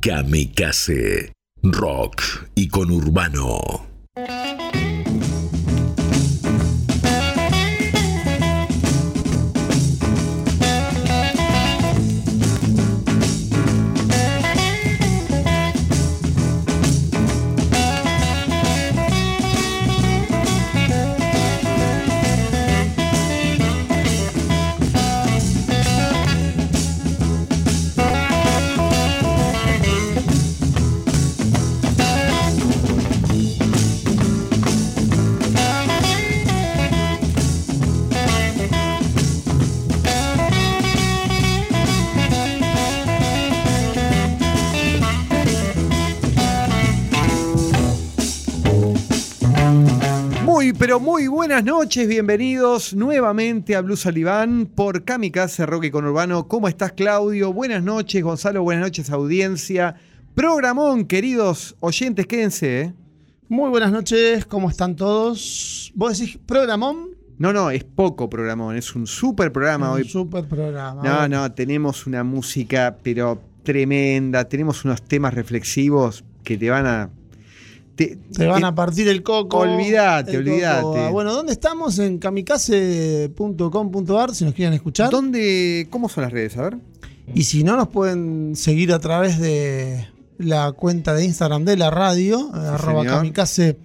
Kamikaze. Rock y con urbano. Buenas noches, bienvenidos nuevamente a Blues Saliván por Kamikaze Rock y con Urbano. ¿Cómo estás, Claudio? Buenas noches, Gonzalo, buenas noches, audiencia. Programón, queridos oyentes, quédense. ¿eh? Muy buenas noches, ¿cómo están todos? ¿Vos decís programón? No, no, es poco programón, es un super programa Un hoy. super programa. No, no, tenemos una música, pero tremenda, tenemos unos temas reflexivos que te van a... Te, Te van a partir el coco. Olvídate, el olvídate. coco. Bueno, ¿dónde estamos? En kamikaze.com.ar, si nos quieren escuchar. ¿Dónde, ¿Cómo son las redes? A ver. Y si no, nos pueden seguir a través de la cuenta de Instagram de la radio, arroba señor. kamikaze,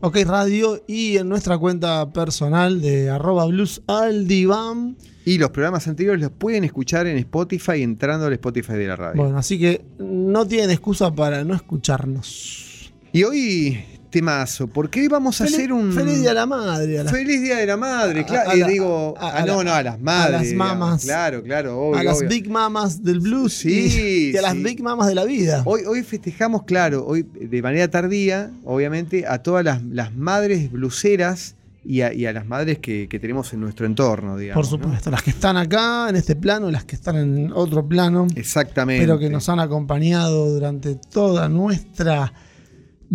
ok radio, y en nuestra cuenta personal de arroba blues al diván. Y los programas anteriores los pueden escuchar en Spotify entrando al Spotify de la radio. Bueno, así que no tienen excusa para no escucharnos. Y hoy, temazo, porque hoy vamos a Feliz- hacer un. Feliz Día de la Madre. A las, Feliz Día de la Madre, A- claro. a la- digo, a- ah, a no, no, a las madres. las digamos. mamas. Claro, claro, obvio. a las obvio. Big Mamas del blues Sí, y, y a las sí. Big Mamas de la vida. Hoy, hoy festejamos, claro, hoy de manera tardía, obviamente, a todas las, las madres bluseras y a, y a las madres que, que tenemos en nuestro entorno, digamos. Por ¿no? supuesto, las que están acá en este plano, las que están en otro plano, Exactamente. pero que nos han acompañado durante toda nuestra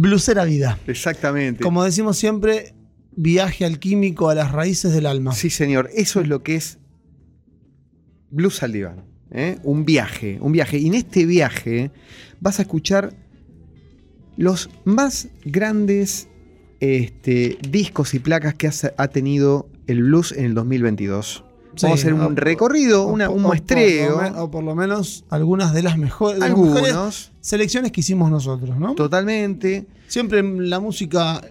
blusera vida. Exactamente. Como decimos siempre, viaje alquímico a las raíces del alma. Sí, señor. Eso es lo que es Blues al diván. ¿eh? Un viaje, un viaje. Y en este viaje vas a escuchar los más grandes este, discos y placas que has- ha tenido el blues en el 2022. Vamos a hacer un recorrido, o- una- o- un o muestreo. por lo me- O por lo menos algunas de las mejores, las mejores selecciones que hicimos nosotros, ¿no? totalmente. Siempre en la música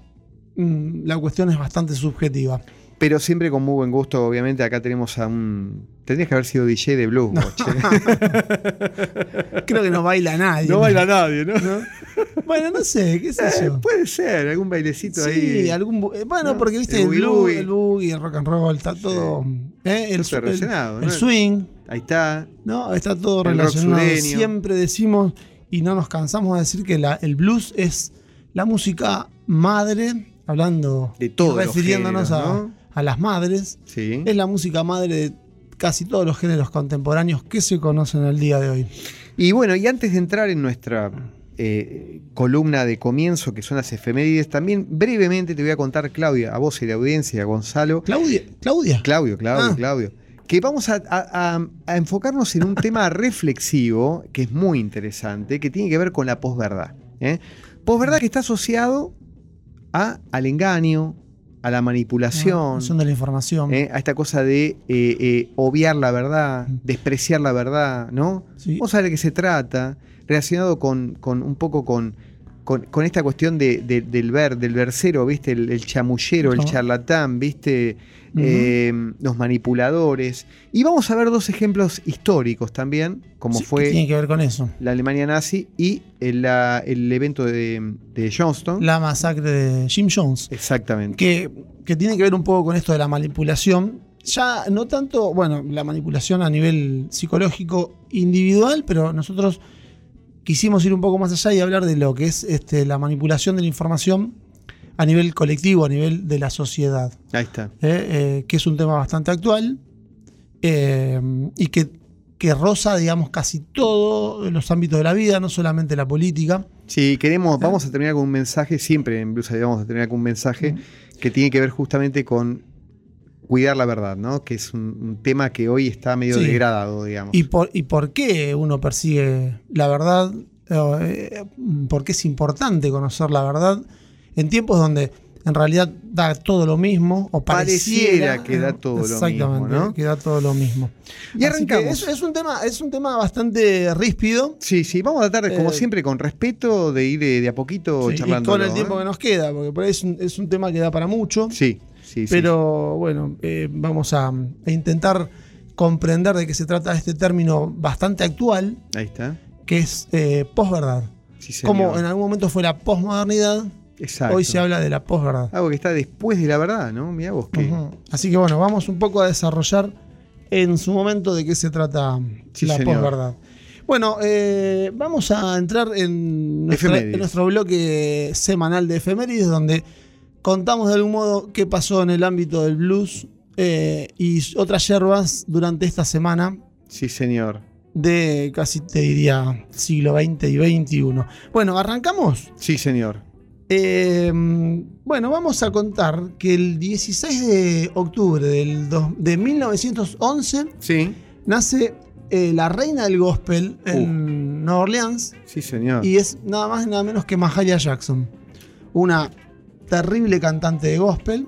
mm, la cuestión es bastante subjetiva. Pero siempre con muy buen gusto, obviamente. Acá tenemos a un. Tendrías que haber sido DJ de blues, Boche. Creo que no baila nadie. No baila nadie, ¿no? Bueno, no sé, qué sé Eh, yo. puede ser, algún bailecito Sí, ahí. algún bu- eh, bueno, ¿no? porque viste El el, blues, el boogie, el rock and roll, está todo. eh, el, Está el- relacionado, el ¿no? swing, Ahí está. ¿no? Está todo El relacionado. Siempre decimos, y no nos cansamos de decir que la- el blues es la música madre, hablando De los refiriéndonos géneros, a. a las madres. Sí. Es la música madre de casi todos los géneros contemporáneos que se conocen al día de hoy. Y bueno, y antes de entrar en nuestra eh, columna de comienzo, que son las efemérides, también brevemente te voy a contar, Claudia, a vos y la audiencia, a Gonzalo. Claudia, Claudia. Claudio, Claudio, Ah. Claudio. Que vamos a, a- a- a enfocarnos en un tema reflexivo que es muy interesante, que tiene que ver con la posverdad. ¿eh? Posverdad que está asociado a, al engaño, a la manipulación, de la información. ¿eh? a esta cosa de eh, eh, obviar la verdad, despreciar la verdad, ¿no? Sí. Vamos a ver de qué se trata, relacionado con, con un poco con, con, con esta cuestión de, de- del ver, del versero, ¿viste? El, el chamullero, el charlatán, ¿viste? Eh, los manipuladores. Y vamos a ver dos ejemplos históricos también, como Sí, que fue tiene que ver con eso. la Alemania nazi y el, la- el evento de, de Johnston. La masacre de Jim Jones. Exactamente. Que, que tiene que ver un poco con esto de la manipulación. Ya no tanto, bueno, la manipulación a nivel psicológico individual, pero nosotros quisimos ir un poco más allá y hablar de lo que es este, la manipulación de la información a nivel colectivo, a nivel de la sociedad. Ahí está. ¿eh? Eh, que es un tema bastante actual eh, y que, que roza, digamos, casi todos los ámbitos de la vida, no solamente la política. Sí, queremos, vamos a terminar con un mensaje, siempre en Blues Idea vamos a terminar con un mensaje que tiene que ver justamente con cuidar la verdad, ¿no? Que es un, un tema que hoy está medio Sí. degradado, digamos. ¿Y por, ¿Y por qué uno persigue la verdad eh, porque es importante conocer la verdad en tiempos donde en realidad da todo lo mismo o pareciera, Pareciera que da todo lo mismo, Exactamente, ¿no? que da todo lo mismo. Y Así arrancamos. Es, es un tema, es un tema bastante ríspido. Sí, sí, vamos a tratar, de, como Eh, siempre, con respeto, de ir de, de a poquito Sí, charlando. con el tiempo que nos queda, porque por ahí es un, es un tema que da para mucho. Sí, sí, sí. Pero bueno, eh, vamos a, a intentar comprender de qué se trata este término bastante actual, Ahí está. que es eh, posverdad. Sí. Como en algún momento fue la posmodernidad, Exacto. hoy se habla de la posverdad. Algo que está después de la verdad, ¿no? Mira vos. Ujú. Así que bueno, vamos un poco a desarrollar en su momento de qué se trata la posverdad. Bueno, eh, vamos a entrar en, nuestra- en nuestro bloque semanal de efemérides, donde contamos de algún modo qué pasó en el ámbito del blues eh, y otras yerbas durante esta semana Sí, señor. de casi te diría siglo XX y XXI. Bueno, arrancamos. Sí, señor. Eh, bueno, vamos a contar que el 16 de octubre del dos- de 1911 Sí. nace eh, la reina del gospel en Nueva Orleans Sí, señor. y es nada más y nada menos que Mahalia Jackson, una terrible cantante de gospel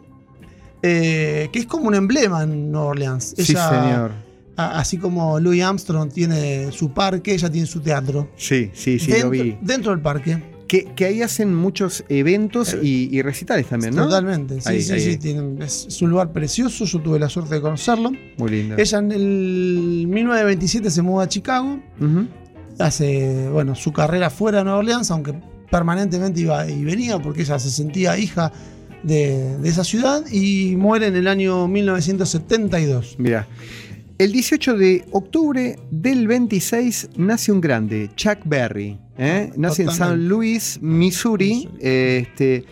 eh, que es como un emblema en Nueva Orleans. sí, señor. a- así como Louis Armstrong tiene su parque, ella tiene su teatro. Sí, sí, sí, dentro, lo vi. dentro del parque. Que, que ahí hacen muchos eventos y, y recitales también, ¿no? Totalmente, sí, Ahí, sí, ahí, sí. tienen- es, es un lugar precioso, yo tuve la suerte de conocerlo. Muy lindo. Ella en el 1927 se muda a Chicago, hace bueno, su carrera fuera de Nueva Orleans, aunque permanentemente iba y venía porque ella se sentía hija de, de esa ciudad y muere en el año 1972. Mira. El 18 de octubre del 26 nace un grande, Chuck Berry. ¿eh? Nace en. San Luis, Missouri. Missouri. eh, este,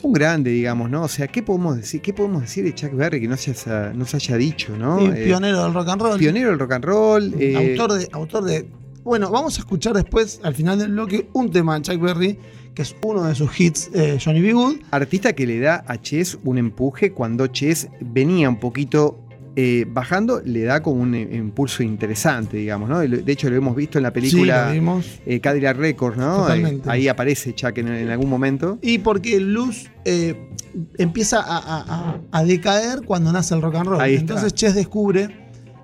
un grande, digamos, ¿no? O sea, ¿qué podemos decir? ¿Qué podemos decir de Chuck Berry que no se haya, no se haya dicho, ¿no? Y Eh, pionero del rock and roll. pionero del rock and roll. eh, autor, de, autor de. Bueno, vamos a escuchar después, al final del bloque, un tema de Chuck Berry, que es uno de sus hits, eh, Johnny B. Good. artista que le da a Chess un empuje cuando Chess venía un poquito eh, bajando, le da como un eh, impulso interesante, digamos, ¿no? De hecho, lo hemos visto en la Sí, película eh, Cadillac Records, ¿no? Totalmente. Ahí aparece Chuck en, en algún momento. Y porque eh, empieza a, a- a- a decaer cuando nace el rock and roll. Entonces Chess descubre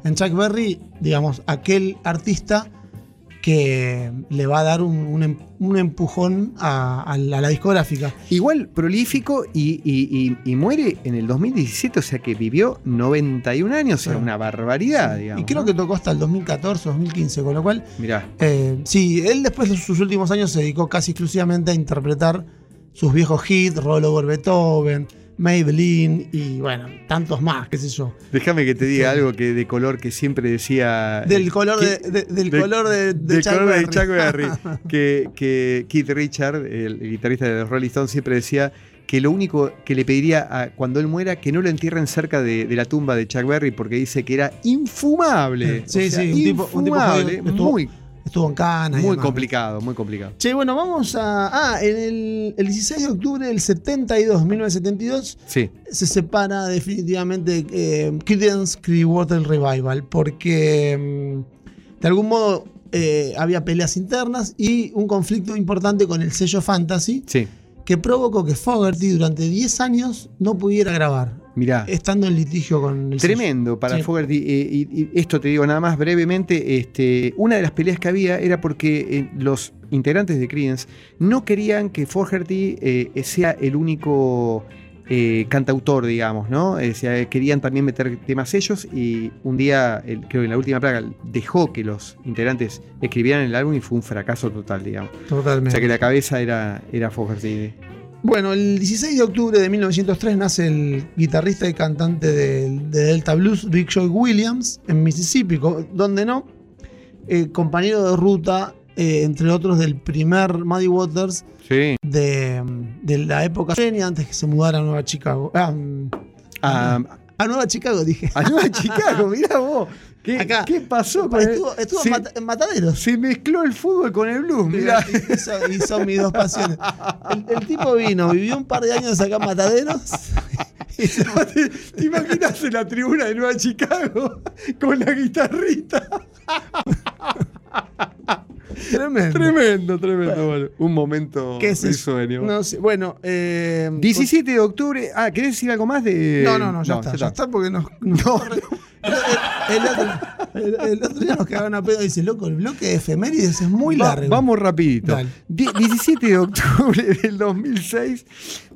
en Chuck Berry, digamos, aquel artista que le va a dar un, un em- un empujón a, a la, a la discográfica. Igual prolífico y, y- y- y muere en el 2017, o sea que vivió 91 años, o sea, una barbaridad, digamos. y creo ¿no? que tocó hasta el 2014, 2015, con lo cual, Mirá, eh, sí, él después de sus últimos años se dedicó casi exclusivamente a interpretar sus viejos hits, Roll Over Beethoven, Maybelline y bueno, tantos más, qué sé yo. déjame que te diga Sí. algo que de color que siempre decía. Del color de, de- del de- color de, de del Chuck color de Berry. Chuck Berry, que, que Keith Richard, el, el guitarrista de los Rolling Stones, siempre decía que lo único que le pediría a, cuando él muera que no lo entierren cerca de, de la tumba de Chuck Berry porque dice que era infumable. Sí, O sea, sí, un tipo- un tipo infumable, jodido, estuvo- muy, Estuvo en Cana. y muy demás. complicado, muy complicado. Che, bueno, vamos a. Ah, en el, el 16 de octubre del 72, 1972, Sí, se separa definitivamente eh, Creedence Clearwater Revival, porque mm, de algún modo eh, había peleas internas y un conflicto importante con el sello Fantasy sí. que provocó que Fogerty durante 10 años no pudiera grabar, Mirá. estando en litigio con el. Tremendo para Sí. Fogerty. eh, y, y esto te digo nada más brevemente. Este, una de las peleas que había era porque eh, los integrantes de Creedence no querían que Fogerty eh, sea el único eh, cantautor, digamos, ¿no? O sea, querían también meter temas ellos y un día, el- creo que en la última plaga, dejó que los integrantes escribieran el álbum y fue un fracaso total, digamos. O Totalmente. sea que la cabeza era, era Fogerty. Bueno, el 16 de octubre de 1903 nace el guitarrista y cantante de, de Delta Blues, Big Joy Williams, en Mississippi, donde no, eh, compañero de ruta, eh, entre otros, del primer Muddy Waters Sí. de, de la época antes que se mudara a Nueva Chicago. Ah, mm, A, a Nueva Chicago, dije. a Nueva Chicago, mirá vos. ¿Qué, Acá. ¿qué pasó? con Estuvo, estuvo Sí. en, Mata- en Mataderos. Se mezcló el fútbol con el blues, mirá. Y, son, y son mis dos pasiones. El, el tipo vino, vivió un par de años acá en Mataderos. y se- ¿Te, te imaginas en la tribuna de Nueva Chicago con la guitarrita? Tremendo. Tremendo, tremendo. Bueno, un momento ¿Qué es de sueño. No sé, bueno, eh, 17 de octubre. Ah, ¿querés decir algo más de.? No, no, no, ya está, ya está porque nos. nos- El, otro, el- otro día nos cagaron a pedo y dice, loco, el bloque de efemérides es muy Va- largo. Vamos rapidito. Die- 17 de octubre del 2006,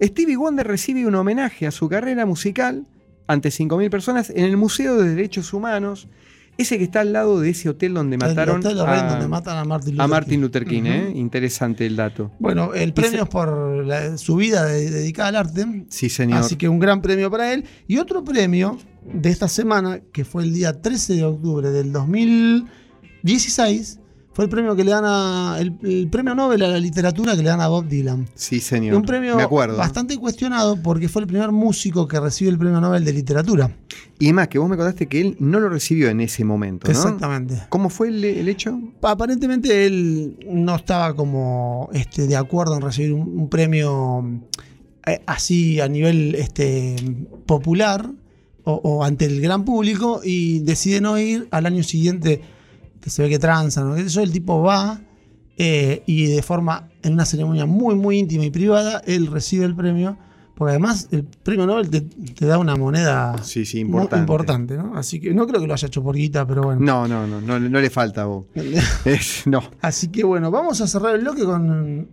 Stevie Wonder recibe un homenaje a su carrera musical ante 5.000 personas en el Museo de Derechos Humanos, ese que está al lado de ese hotel donde El mataron Hotel Lorraine, a, donde matan a Martin Luther a Martin King. Luther King. ¿eh? Interesante el dato. Bueno, el premio es por la- su vida de- dedicada al arte. Sí, señor. Así que un gran premio para él. Y otro premio de esta semana, que fue el día 13 de octubre del 2016, fue el premio que le dan a. El, el premio Nobel a la literatura que le dan a Bob Dylan. sí, señor. Un premio Me acuerdo. bastante cuestionado porque fue el primer músico que recibe el premio Nobel de literatura. Y más, que vos me contaste que él no lo recibió en ese momento, ¿no? Exactamente. ¿Cómo fue el, el hecho? Aparentemente él no estaba como este, de acuerdo en recibir un, un premio eh, así a nivel este, popular o, o ante el gran público y decide no ir al año siguiente que se ve que transan, ¿no? ¿Qué sé yo? el tipo va eh, y de forma, en una ceremonia muy, muy íntima y privada, él recibe el premio, porque además el premio Nobel te, te da una moneda Sí, sí, importante. importante, ¿no? Así que no creo que lo haya hecho por guita, pero bueno. No, no, no, no, no le falta a vos. Es- no, Así que bueno, vamos a cerrar el bloque con un,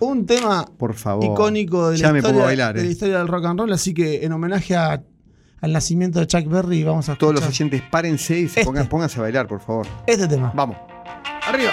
un tema por favor. icónico de la, me historia, a bailar, de la eh. historia del rock and roll. Así que en homenaje a- al nacimiento de Chuck Berry, vamos a escuchar Todos los oyentes, párense y se Este. pongan, pónganse a bailar, por favor. este tema. Vamos. Arriba.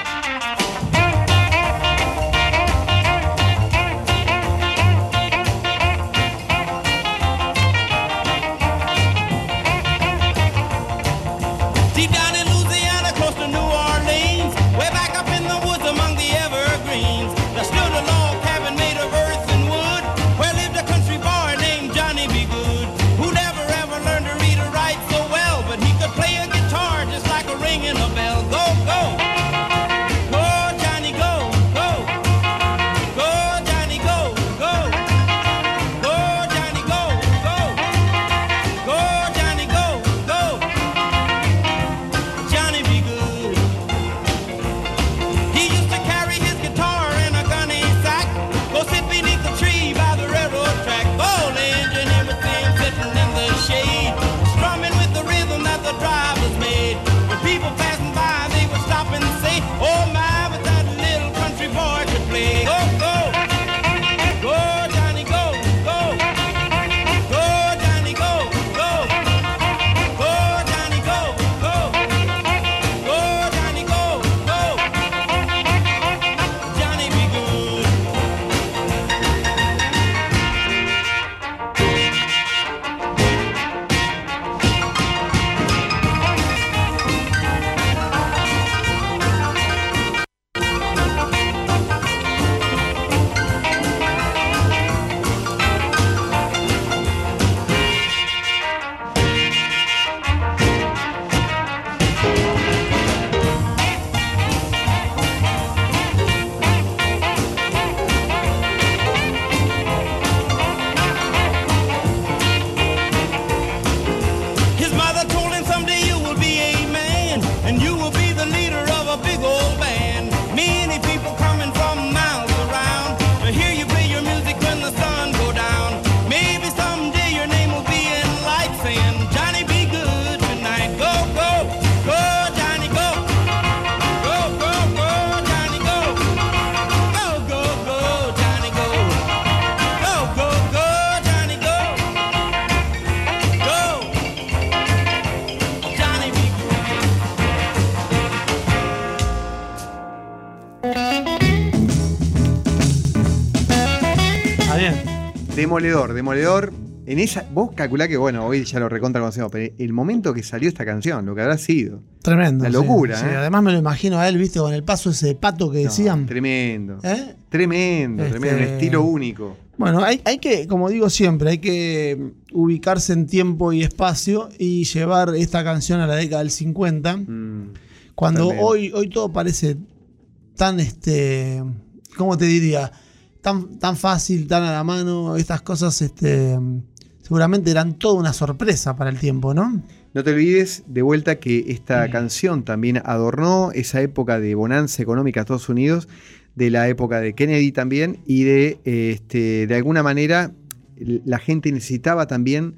Demoledor, demoledor. En esa, vos calculá que, bueno, hoy ya lo recontra conocemos, pero el momento que salió esta canción, lo que habrá sido. Tremendo. La sí, locura, sí. ¿eh? Además me lo imagino a él, viste, con el paso ese de pato que No, decían. tremendo. ¿Eh? Tremendo, Este- tremendo. Un estilo único. Bueno, hay, hay que, como digo siempre, hay que ubicarse en tiempo y espacio y llevar esta canción a la década del 50. Mm, Cuando hoy, hoy todo parece tan, este, ¿cómo te diría? Tan, tan fácil, tan a la mano, estas cosas, este, seguramente eran toda una sorpresa para el tiempo, ¿no? No te olvides de vuelta que esta Mm. canción también adornó esa época de bonanza económica de Estados Unidos, de la época de Kennedy también, y de, eh, este, de alguna manera la gente necesitaba también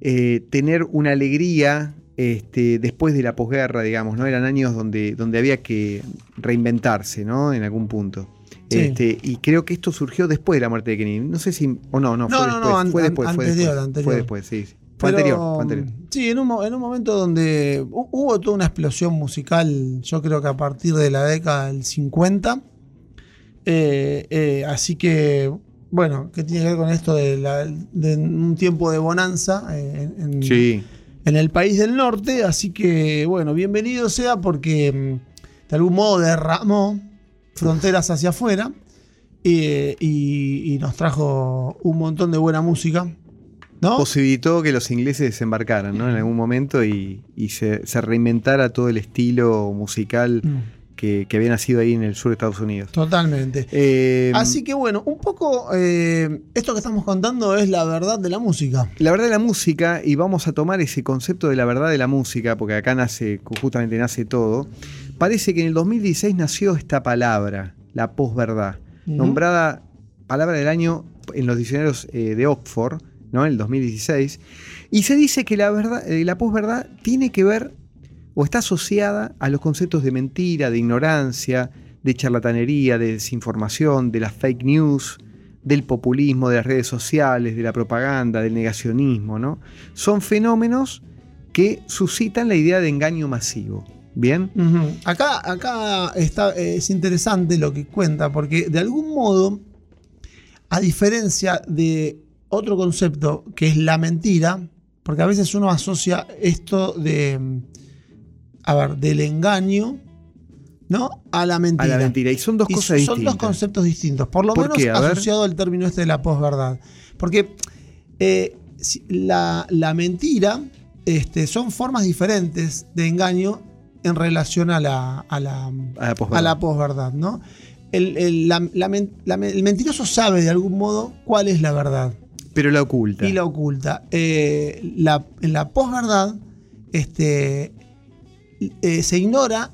eh, tener una alegría este, después de la posguerra, digamos, ¿no? Eran años donde, donde había que reinventarse, ¿no? En algún punto. Sí. Este, y creo que esto surgió después de la muerte de Kennedy. No sé si. O no, no, No, fue no, después. fue después, fue anterior, después. anterior. Fue después, sí. sí. Fue Pero, anterior, fue anterior. Sí, en un, en un momento donde hu- hubo toda una explosión musical, yo creo que a partir de la década del 50. Eh, eh, así que, bueno, ¿qué tiene que ver con esto de, la- de un tiempo de bonanza eh, en, en- Sí. en el país del norte? Así que, bueno, bienvenido sea porque mm, de algún modo derramó fronteras hacia afuera eh, y, y nos trajo un montón de buena música. ¿No? posibilitó que los ingleses desembarcaran ¿no? en algún momento y, y se, se reinventara todo el estilo musical Mm, que, que había nacido ahí en el sur de Estados Unidos. Totalmente. Eh, Así que bueno, un poco eh, esto que estamos contando es la verdad de la música. la verdad de la música, y vamos a tomar ese concepto de la verdad de la música, porque acá nace, justamente nace todo, parece que en el 2016 nació esta palabra, la posverdad, nombrada palabra del año en los diccionarios eh, de Oxford, ¿no? En el 2016. Y se dice que la, verdad, eh, la posverdad tiene que ver o está asociada a los conceptos de mentira, de ignorancia, de charlatanería, de desinformación, de las fake news, del populismo, de las redes sociales, de la propaganda, del negacionismo, ¿no? Son fenómenos que suscitan la idea de engaño masivo. ¿Bien? Acá, acá está, eh, es interesante lo que cuenta, porque de algún modo, a diferencia de otro concepto que es la mentira, porque a veces uno asocia esto de, a ver, del engaño, ¿no? A la mentira. A la mentira. Y son dos Y cosas son distintas. dos conceptos distintos, por lo ¿Por menos qué? Asociado al término este de la posverdad. Porque eh, la, la mentira este, son formas diferentes de engaño en relación a la, a la, A la posverdad. a la posverdad, ¿no? El, el- la- el mentiroso sabe de algún modo cuál es la verdad Pero la oculta. y la oculta. Eh, la- en la posverdad este, eh, se ignora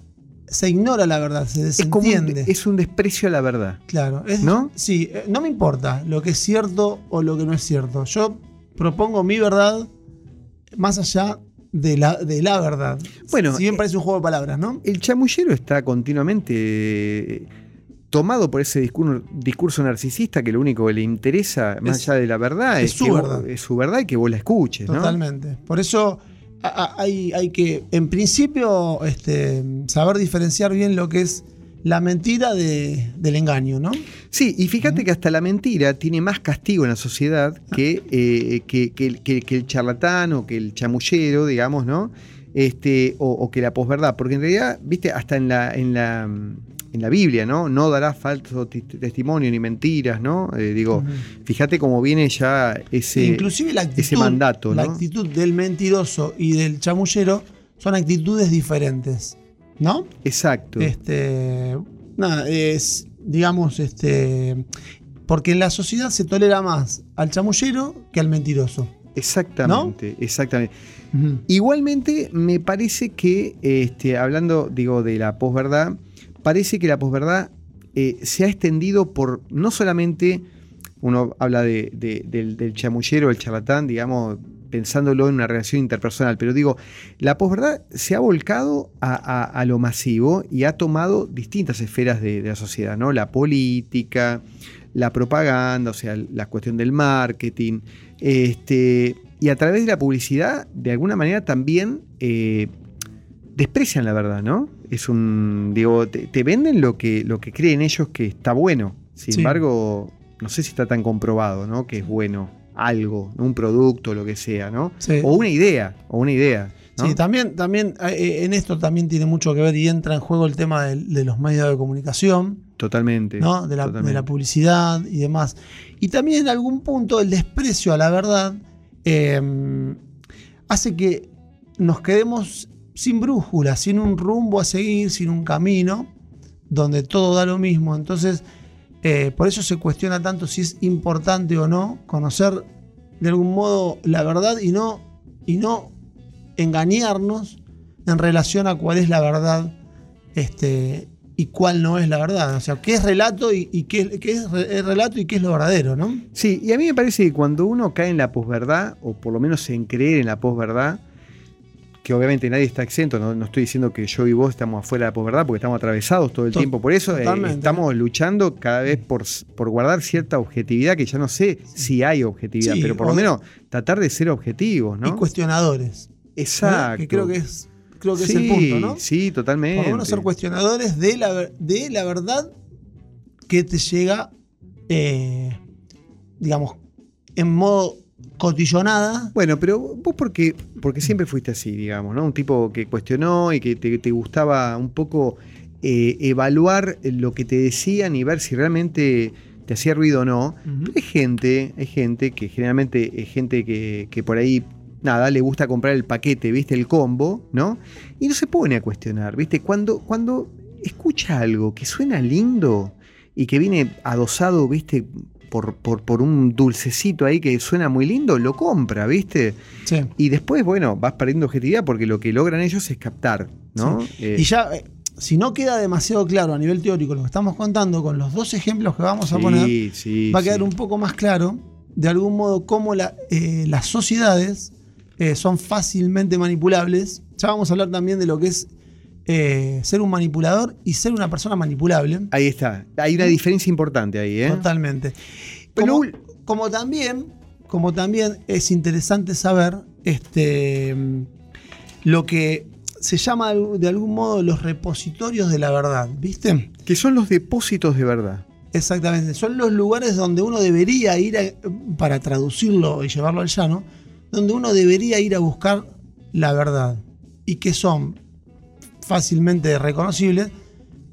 se ignora la verdad, se es como un, desentiende. es un desprecio a la verdad. Claro, es- ¿No? Sí, eh, no me importa lo que es cierto o lo que no es cierto. Yo propongo mi verdad más allá de la, de la verdad. Bueno, si bien eh, parece un juego de palabras, ¿no? El chamullero está continuamente eh, tomado por ese discurso, discurso narcisista que lo único que le interesa, más Es- allá de la verdad, es es, su que vos- verdad. es su verdad y que vos la escuches, ¿no? Totalmente. Por eso hay, hay que, en principio, este, saber diferenciar bien lo que es la mentira de- del engaño, ¿no? Sí, y fíjate que hasta la mentira tiene más castigo en la sociedad que, eh, que, que el- que- que el charlatán o que el chamullero, digamos, ¿no? Este, o, o que la posverdad. Porque en realidad, viste, hasta en la, en la, en la Biblia, ¿no? No dará falso ti- testimonio ni mentiras, ¿no? Eh, digo, fíjate cómo viene ya ese. Inclusive la actitud, ese mandato, la ¿no? actitud del mentiroso y del chamullero son actitudes diferentes, ¿no? Exacto. Este, nada, es, digamos, este, porque en la sociedad se tolera más al chamullero que al mentiroso. Exactamente, exactamente. Igualmente, me parece que, este, hablando, digo, de la posverdad, parece que la posverdad eh, se ha extendido por no solamente, uno habla de- de- del, del chamullero, el charlatán, digamos, pensándolo en una relación interpersonal, pero digo, la posverdad se ha volcado a, a- a lo masivo y ha tomado distintas esferas de, de la sociedad, ¿no? La política, la propaganda, o sea, la cuestión del marketing, este, y a través de la publicidad, de alguna manera también eh, desprecian la verdad, ¿no? Es un, digo, te, te venden lo que, lo que creen ellos que está bueno. Sin Sí. embargo, no sé si está tan comprobado, ¿no? Que es bueno algo, un producto, lo que sea, ¿no? Sí. O una idea, o una idea. ¿no? Sí, también, también eh, en esto también tiene mucho que ver y entra en juego el tema de, los medios de comunicación, Totalmente. ¿no? de, la, de totalmente. la publicidad y demás. Y también en algún punto el desprecio a la verdad eh, hace que nos quedemos sin brújula, sin un rumbo a seguir, sin un camino, donde todo da lo mismo. Entonces, eh, por eso se cuestiona tanto si es importante o no conocer de algún modo la verdad y no, y no engañarnos en relación a cuál es la verdad este, y cuál no es la verdad. O sea, qué es relato y, qué, qué es relato y qué es lo verdadero, ¿no? Sí, y a mí me parece que cuando uno cae en la posverdad, o por lo menos en creer en la posverdad, que obviamente nadie está exento, no, no estoy diciendo que yo y vos estamos afuera de la posverdad, porque estamos atravesados todo el tiempo por eso, eh, estamos luchando cada vez por, por guardar cierta objetividad, que ya no sé si hay objetividad, Sí, pero por lo menos tratar de ser objetivos, Y ¿no? cuestionadores. ¿eh? Exacto. Que creo que es, creo que sí, es el punto, ¿no? Sí, totalmente. Por lo menos ser cuestionadores de la, de la verdad que te llega, eh, digamos, en modo Bueno, pero vos porque, porque siempre fuiste así, digamos, ¿no? Un tipo que cuestionó y que te, te gustaba un poco eh, evaluar lo que te decían y ver si realmente te hacía ruido o no. Pero hay gente, hay gente que generalmente es gente que, que por ahí, nada, le gusta comprar el paquete, ¿viste? El combo, ¿no? Y no se pone a cuestionar, ¿viste? Cuando, cuando escucha algo que suena lindo y que viene adosado, ¿viste? Por, por, por un dulcecito ahí que suena muy lindo, lo compra, ¿viste? Sí. Y después, bueno, vas perdiendo objetividad porque lo que logran ellos es captar, ¿no? Eh, Y ya, eh, si no queda demasiado claro a nivel teórico lo que estamos contando, con los dos ejemplos que vamos a sí, poner, va a quedar un poco más claro, de algún modo, cómo la- eh, las sociedades eh, son fácilmente manipulables. Ya vamos a hablar también de lo que es eh, ser un manipulador y ser una persona manipulable. Ahí está. Hay una diferencia importante ahí, ¿eh? Totalmente. Pero- Como, como también, como también es interesante saber este, lo que se llama de algún modo los repositorios de la verdad, ¿viste? Que son los depósitos de verdad. Exactamente, son los lugares donde uno debería ir a- para traducirlo y llevarlo al llano, donde uno debería ir a buscar la verdad y que son fácilmente reconocibles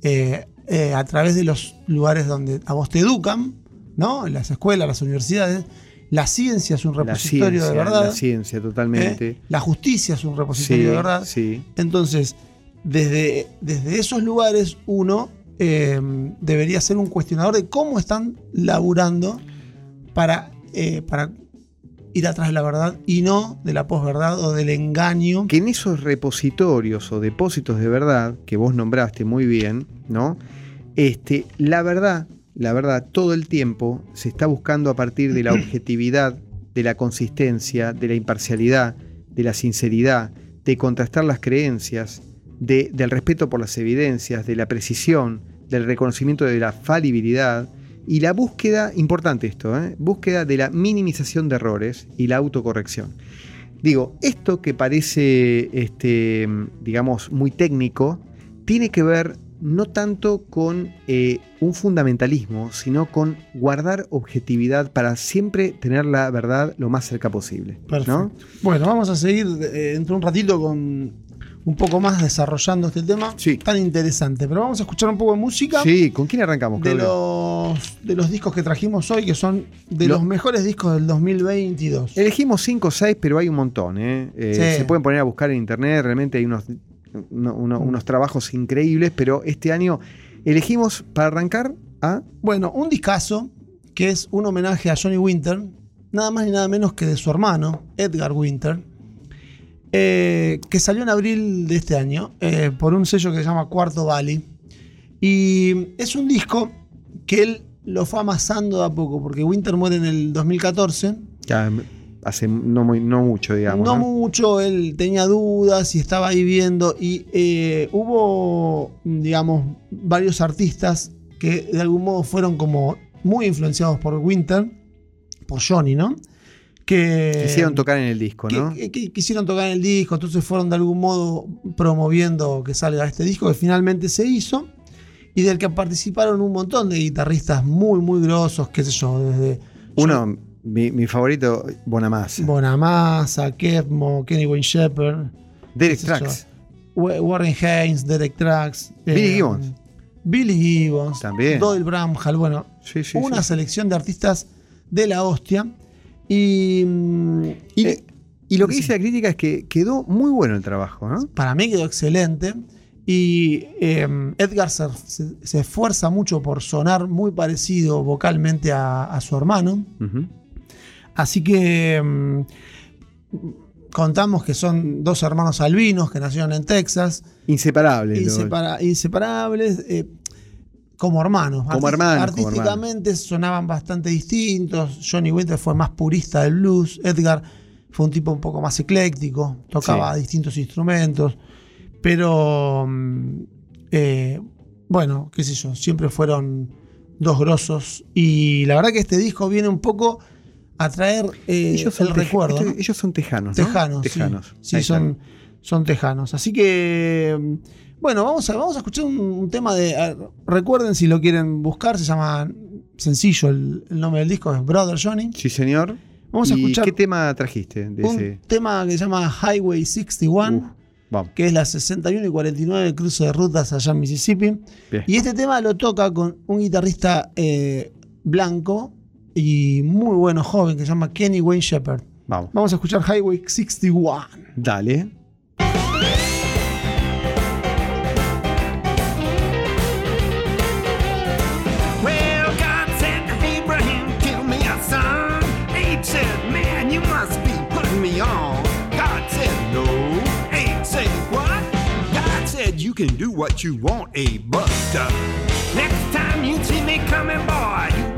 eh, eh, a través de los lugares donde a vos te educan, ¿no? En las escuelas, las universidades. La ciencia es un repositorio ciencia, de verdad. la ciencia, totalmente. ¿eh? La justicia es un repositorio sí, de verdad. sí. Entonces, desde, desde esos lugares uno eh, debería ser un cuestionador de cómo están laburando para, eh, para ir atrás de la verdad y no de la posverdad o del engaño. Que en esos repositorios o depósitos de verdad, que vos nombraste muy bien, ¿no? Este, la verdad, la verdad, todo el tiempo se está buscando a partir de la objetividad, de la consistencia, de la imparcialidad, de la sinceridad, de contrastar las creencias, de- del respeto por las evidencias, de la precisión, del reconocimiento de la falibilidad y la búsqueda, importante esto, ¿eh? búsqueda de la minimización de errores y la autocorrección. Digo, esto que parece, este, digamos, muy técnico, tiene que ver no tanto con eh, un fundamentalismo, sino con guardar objetividad para siempre tener la verdad lo más cerca posible. Perfecto. Bueno, vamos a seguir eh, dentro de un ratito con un poco más desarrollando este tema Sí. tan interesante. Pero vamos a escuchar un poco de música. Sí, ¿con quién arrancamos? De los, de los discos que trajimos hoy, que son de Lo- los mejores discos del 2022. Elegimos 5 o 6, pero hay un montón. ¿eh? Eh, Sí. Se pueden poner a buscar en internet, realmente hay unos, uno- uno- unos trabajos increíbles, pero este año elegimos para arrancar a... Bueno, un discazo que es un homenaje a Johnny Winter, nada más ni nada menos que de su hermano, Edgar Winter, eh, que salió en abril de este año eh, por un sello que se llama Cuarto Valley. Y es un disco que él lo fue amasando de a poco, porque Winter muere en el 2014. ya, hace no, muy, no mucho, digamos. no ¿no? mucho, él tenía dudas y estaba ahí viendo. Y eh, hubo, digamos, varios artistas que de algún modo fueron como muy influenciados por Winter, por Johnny, ¿no? Que Quisieron tocar en el disco, ¿no? que- que quisieron tocar en el disco, entonces fueron de algún modo promoviendo que salga este disco que finalmente se hizo y del que participaron un montón de guitarristas muy, muy grosos, qué sé yo, desde Uno, mi, mi favorito, Bonamassa. Bonamassa, Kevmo, Kenny Wayne Shepherd, Derek yo. Trax. Wa- Warren Haynes, Derek Trax, Billy eh, Gibbons. Billy Gibbons, También. Doyle Bramhall, bueno, Sí, sí, una sí. selección de artistas de la hostia. Y, Y, eh, y lo que sí. dice la crítica es que quedó muy bueno el trabajo, ¿no? para mí quedó excelente. Y eh, Edgar se, esfuerza mucho por sonar muy parecido vocalmente a, a su hermano. Así que mm, contamos que son dos hermanos albinos que nacieron en Texas, Inseparables. insepara- inseparables, eh, como hermanos. Como hermanos, como Artísticamente sonaban bastante distintos. Johnny Winter fue más purista del blues. Edgar fue un tipo un poco más ecléctico, tocaba Sí. distintos instrumentos. Pero, mm, eh, bueno, qué sé yo, siempre fueron dos grosos. Y la verdad que este disco viene un poco a traer eh, ellos son el recuerdo. esto- ¿no? ellos son tejanos. ¿no? Tejanos, sí. Tejanos. Sí, son, son tejanos. Así que, mm, bueno, vamos a, vamos a escuchar un, un tema de. a- recuerden si lo quieren buscar, se llama sencillo el, el nombre del disco, es Brother Johnny. Sí, señor. Vamos a ¿Y escuchar ¿Qué tema trajiste de un ese? tema que se llama Highway 61, Uf, vamos. que es la 61 y 49 cruce de rutas allá en Mississippi. Bien. Y este tema lo toca con un guitarrista eh, blanco y muy bueno, joven, que se llama Kenny Wayne Shepherd. Vamos. Vamos a escuchar Highway 61. Dale. Can do what you want, but uh, next time you see me coming, boy,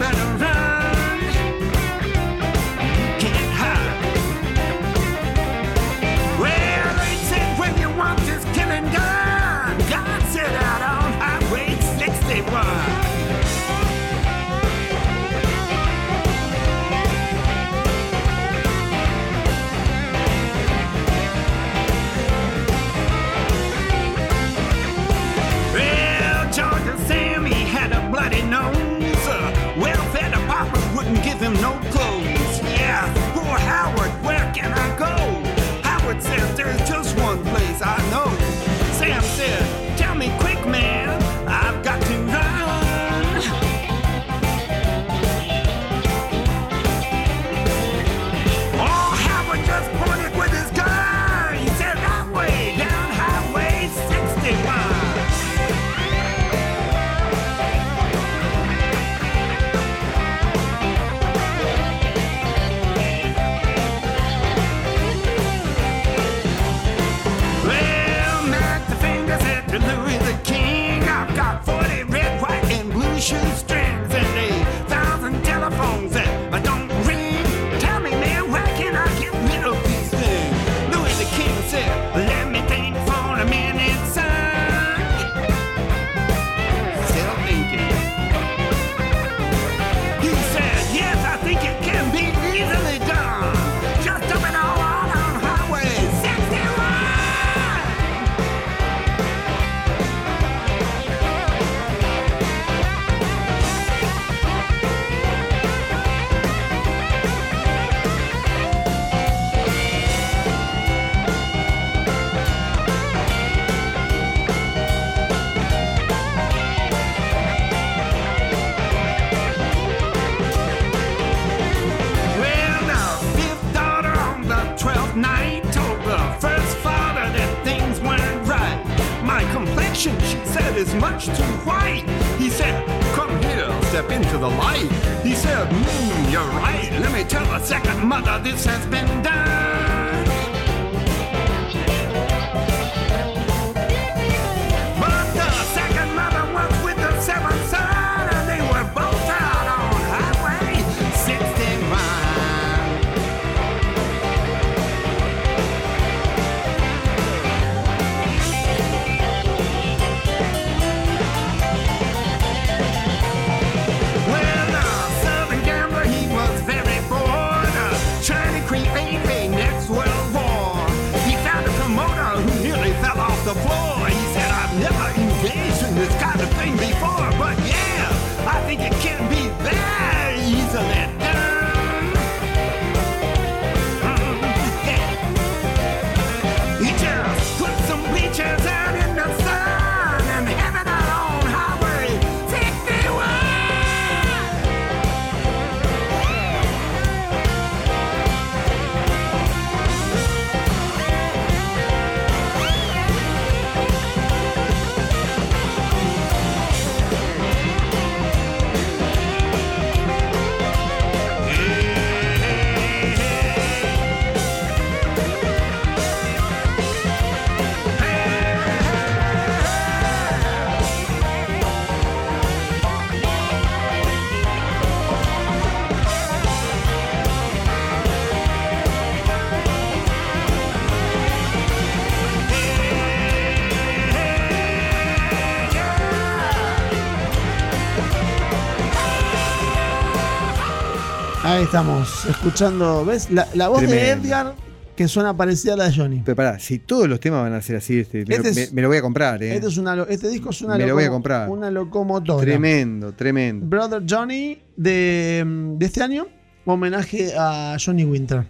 estamos, escuchando, ¿ves? La, la voz de. Edgar que suena parecida a la de Johnny. Pero pará, si todos los temas van a ser así, este, me, Este lo- es- me- me lo voy a comprar, ¿eh? Este, es una este disco es una, Me lo voy a comprar. una locomotora. Tremendo, tremendo. Brother Johnny de, de este año, homenaje a Johnny Winter.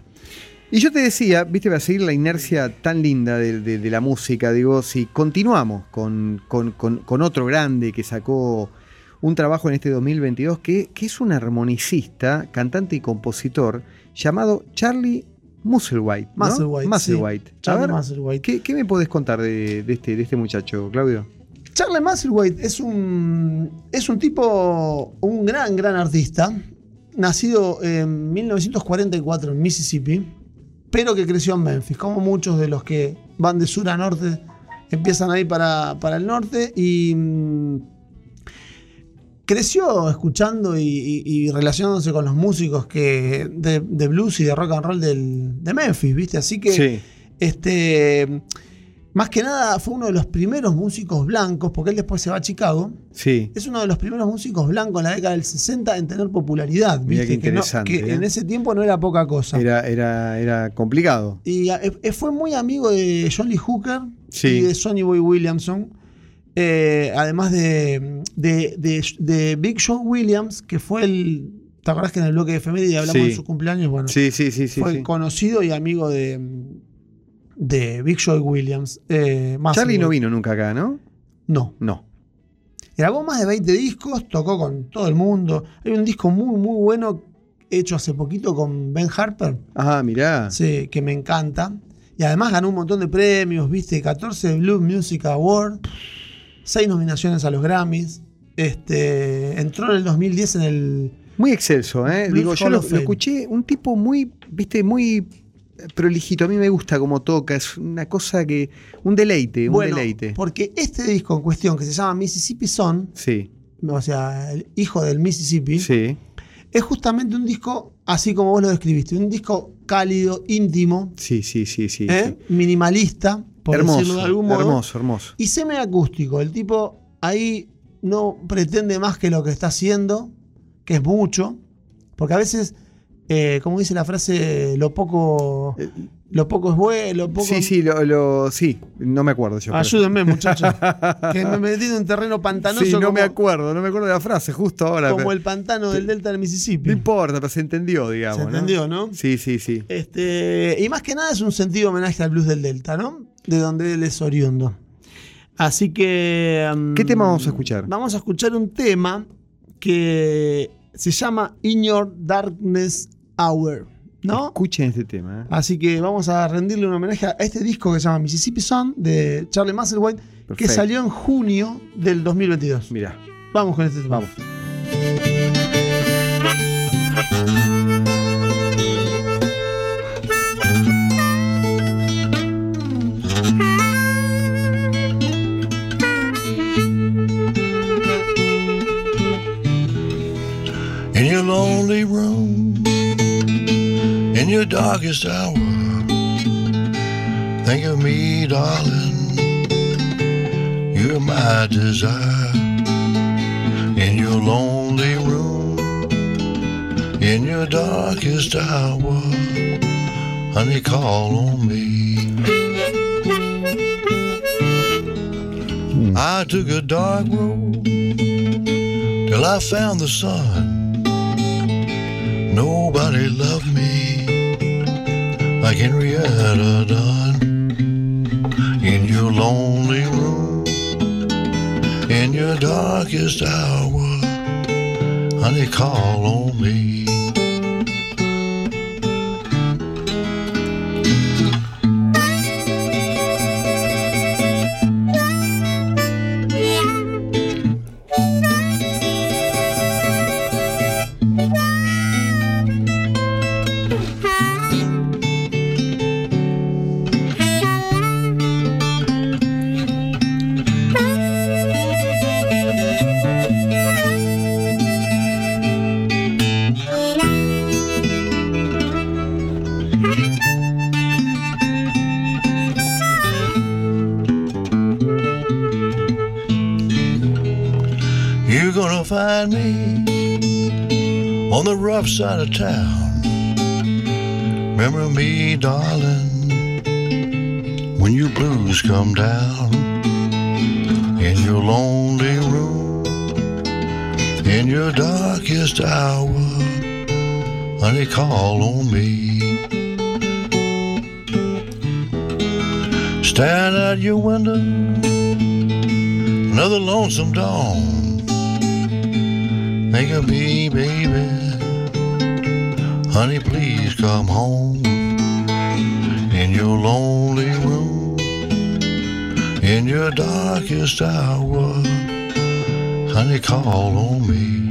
Y yo te decía, viste, para seguir la inercia tan linda de, de- de la música, digo, si continuamos con, con- con- con otro grande que sacó un trabajo en este 2022, que, que es un armonicista, cantante y compositor, llamado Charlie Musselwhite. ¿no? Musselwhite, Musselwhite. sí. A Charlie ver, Musselwhite. ¿qué, qué me podés contar de, de este, de este muchacho, Claudio? Charlie Musselwhite es un, es un tipo, un gran, gran artista, nacido en 1944 en Mississippi, pero que creció en Memphis, como muchos de los que van de sur a norte, empiezan ahí para, para el norte y mm, creció escuchando y, y- y relacionándose con los músicos que de, de blues y de rock and roll del- de Memphis, ¿viste? Así que Sí. este, más que nada fue uno de los primeros músicos blancos, porque él después se va a Chicago. Sí. Es uno de los primeros músicos blancos en la década del 60 en tener popularidad. Mirá ¿viste? qué Que no- interesante, Que, ¿eh? en ese tiempo no era poca cosa. Era, era, era complicado. Y eh, fue muy amigo de John Lee Hooker Sí. y de Sonny Boy Williamson. Eh, además de, de, de- de Big Joe Williams, que fue el. ¿Te acordás que en el bloque de efeméride hablamos Sí. de su cumpleaños? Bueno, Sí, sí, sí, sí. fue sí. conocido y amigo de, de Big Joe Williams. Eh, más Charlie no vino nunca acá, ¿no? No. No. Grabó más de 20 discos, tocó con todo el mundo. Hay un disco muy, muy bueno hecho hace poquito con Ben Harper, Ah, mirá. sí, que me encanta. Y además ganó un montón de premios, viste, 14 Blues Music Award, 6 nominaciones a los Grammys. Este, entró en el 2010 en el Muy excelso, ¿eh? Digo, yo lo, lo escuché, un tipo muy, viste, muy prolijito. A mí me gusta cómo toca, es una cosa que. Un deleite, un bueno, deleite. porque este disco en cuestión que se llama Mississippi Son, Sí, o sea, el hijo del Mississippi, sí, es justamente un disco así como vos lo describiste, un disco cálido, íntimo, sí, sí, sí, sí. ¿eh? sí. minimalista, por decirlo Hermoso, de algún modo, hermoso, hermoso. y semiacústico. El tipo ahí no pretende más que lo que está haciendo, que es mucho, porque a veces, eh, como dice la frase, lo poco, Eh, lo poco es bueno, lo poco... Sí, sí, lo, lo- sí, no me acuerdo yo. Ayúdenme, muchachos. que me he metido en terreno pantanoso Sí, no como, me acuerdo, no me acuerdo de la frase, justo ahora. como pero- el pantano del delta del Mississippi. No importa, pero se entendió, digamos. Se ¿no? entendió, ¿no? Sí, sí, sí. Este, y más que nada es un sentido homenaje al blues del Delta, ¿no? De donde él es oriundo. Así que. mm, ¿Qué tema vamos a escuchar? Vamos a escuchar un tema que se llama In Your Darkness Hour, ¿no? Escuchen este tema. ¿eh? Así que vamos a rendirle un homenaje a este disco que se llama Mississippi Sun de Charlie Musselwhite, que salió en junio del 2022. Mirá, Vamos con este tema. vamos. Your lonely room, in your darkest hour. Think of me, darling. You're my desire. In your lonely room, in your darkest hour. Honey, call on me. I took a dark road till I found the sun. Nobody loved me like Henrietta done. In your lonely room, in your darkest hour, honey, call on me. Find me on the rough side of town. Remember me, darling, when your blues come down in your lonely room, in your darkest hour, honey, call on me. Stand at your window, another lonesome dawn. Think of me, baby. Honey, please come home. In your lonely room, in your darkest hour, honey, call on me.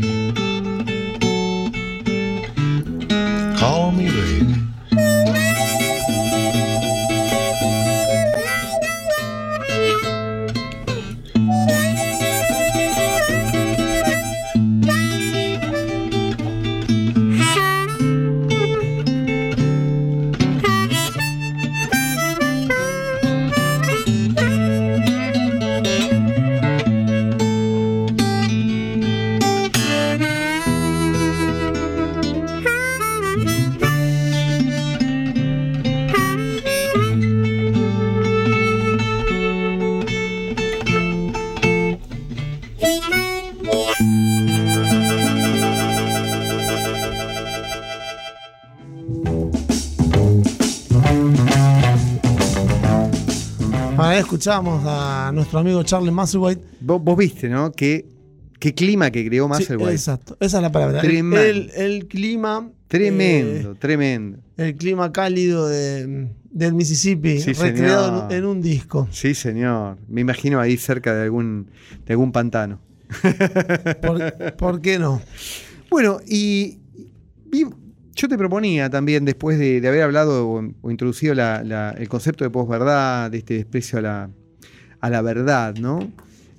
Ahí escuchamos a nuestro amigo Charlie Musselwhite. Vos, vos viste, ¿no? ¿Qué, qué clima que creó Sí, Musselwhite. exacto, esa es la palabra. El, Tremendo. el- el clima. tremendo, eh, tremendo. el clima cálido de- del Mississippi, Sí, recreado en, en un disco. Sí, señor. Me imagino ahí cerca de algún, de algún pantano. ¿Por, por qué no? Bueno, y, y yo te proponía también, después de, de haber hablado o, o introducido la- la- el concepto de posverdad, de este desprecio a la, a la verdad, ¿no?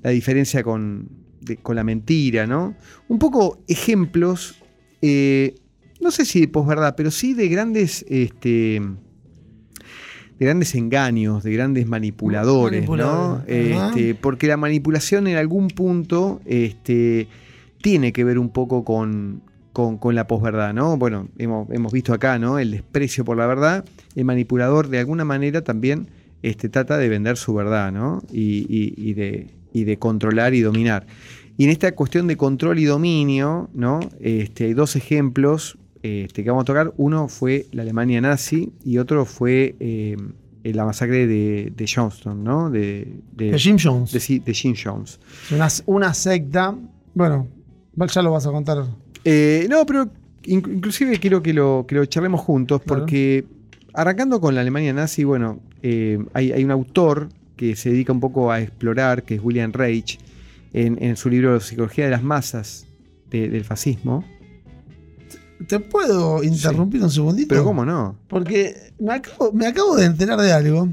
La diferencia con, de- con la mentira, ¿no? Un poco ejemplos, eh, no sé si de posverdad, pero sí de grandes, este, de grandes engaños, de grandes manipuladores, Manipuladores, ¿no? Este, porque la manipulación en algún punto este, tiene que ver un poco con, con, con la posverdad, ¿no? Bueno, hemos, hemos visto acá, ¿no? El desprecio por la verdad. El manipulador, de alguna manera, también este, trata de vender su verdad, ¿no? Y, y- y de, y de controlar y dominar. Y en esta cuestión de control y dominio, ¿no? Este, hay dos ejemplos este, que vamos a tocar. Uno fue la Alemania nazi y otro fue eh, la masacre de, de Johnston, ¿no? De, de, De Jim Jones. de Jim Jones. Una, una secta. Bueno, ya lo vas a contar. Eh, no, pero inc- inclusive quiero que lo, que lo charlemos juntos Claro. porque arrancando con la Alemania nazi, bueno, eh, hay, hay un autor que se dedica un poco a explorar, que es William Reich, en, en su libro Psicología de las Masas de- del fascismo. ¿Te puedo interrumpir un segundito? Pero cómo no. Porque me acabo, me acabo de enterar de algo.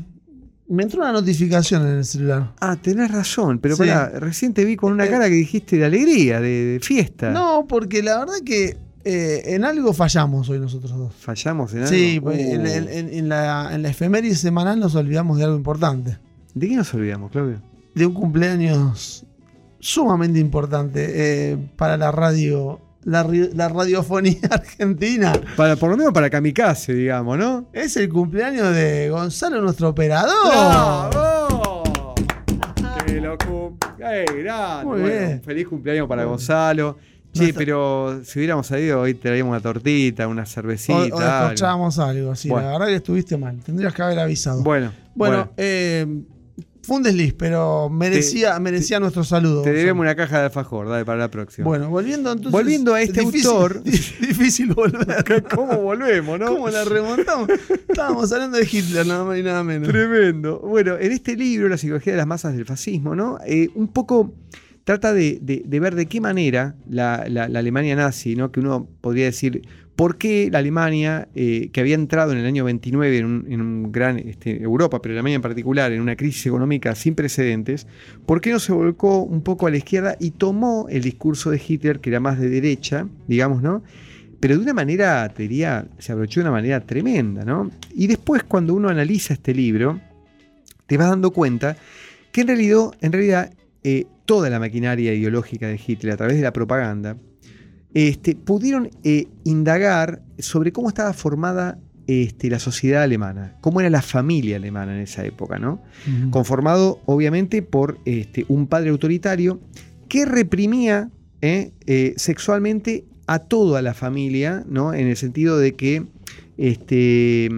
Me entró una notificación en el celular. Ah, tenés razón, pero Sí. pará, recién te vi con una Eh, cara que dijiste de alegría, de, de fiesta. No, porque la verdad que eh, en algo fallamos hoy nosotros dos. ¿Fallamos en algo? Sí, pues, Uh, en, en- en- en la, en la efeméride semanal nos olvidamos de algo importante. ¿De qué nos olvidamos, Claudio? De un cumpleaños sumamente importante eh, para la radio, la, radiofonía argentina. Para, por lo menos para Kamikaze, digamos, ¿no? Es el cumpleaños de Gonzalo, nuestro operador. ¡Bravo! ¡Que lo cum- ¡Ey, grande! Muy Bueno, bien. feliz cumpleaños para Gonzalo. Sí, pero si hubiéramos salido hoy traíamos una tortita, una O, cervecita. o algo. descorchábamos algo, sí. Bueno. La verdad que estuviste mal. Tendrías que haber avisado. Bueno, Bueno, bueno, eh, fue un desliz, pero merecía, merecía nuestro saludo. te debemos una caja de alfajor, dale para la próxima. Bueno, volviendo entonces. Volviendo a este difícil- autor. Difícil volver. ¿Cómo volvemos, no? ¿Cómo la remontamos? Estábamos hablando de Hitler, nada más y nada menos. Tremendo. Bueno, en este libro, La psicología de las masas del fascismo, ¿no? Eh, un poco trata de, de- de ver de qué manera la, la- la Alemania nazi, ¿no? Que uno podría decir, ¿por qué la Alemania, eh, que había entrado en el año 29 en un, gran, este, Europa, pero Alemania en particular, en una crisis económica sin precedentes, ¿por qué no se volcó un poco a la izquierda y tomó el discurso de Hitler, que era más de derecha, digamos, ¿no? pero de una manera, te diría, se abrochó de una manera tremenda, ¿no? Y después cuando uno analiza este libro, te vas dando cuenta que en realidad, en realidad eh, toda la maquinaria ideológica de Hitler a través de la propaganda este, pudieron eh, indagar sobre cómo estaba formada este, la sociedad alemana, cómo era la familia alemana en esa época, ¿no? Conformado obviamente por este, un padre autoritario que reprimía eh, eh, sexualmente a toda la familia, ¿no? en el sentido de que este,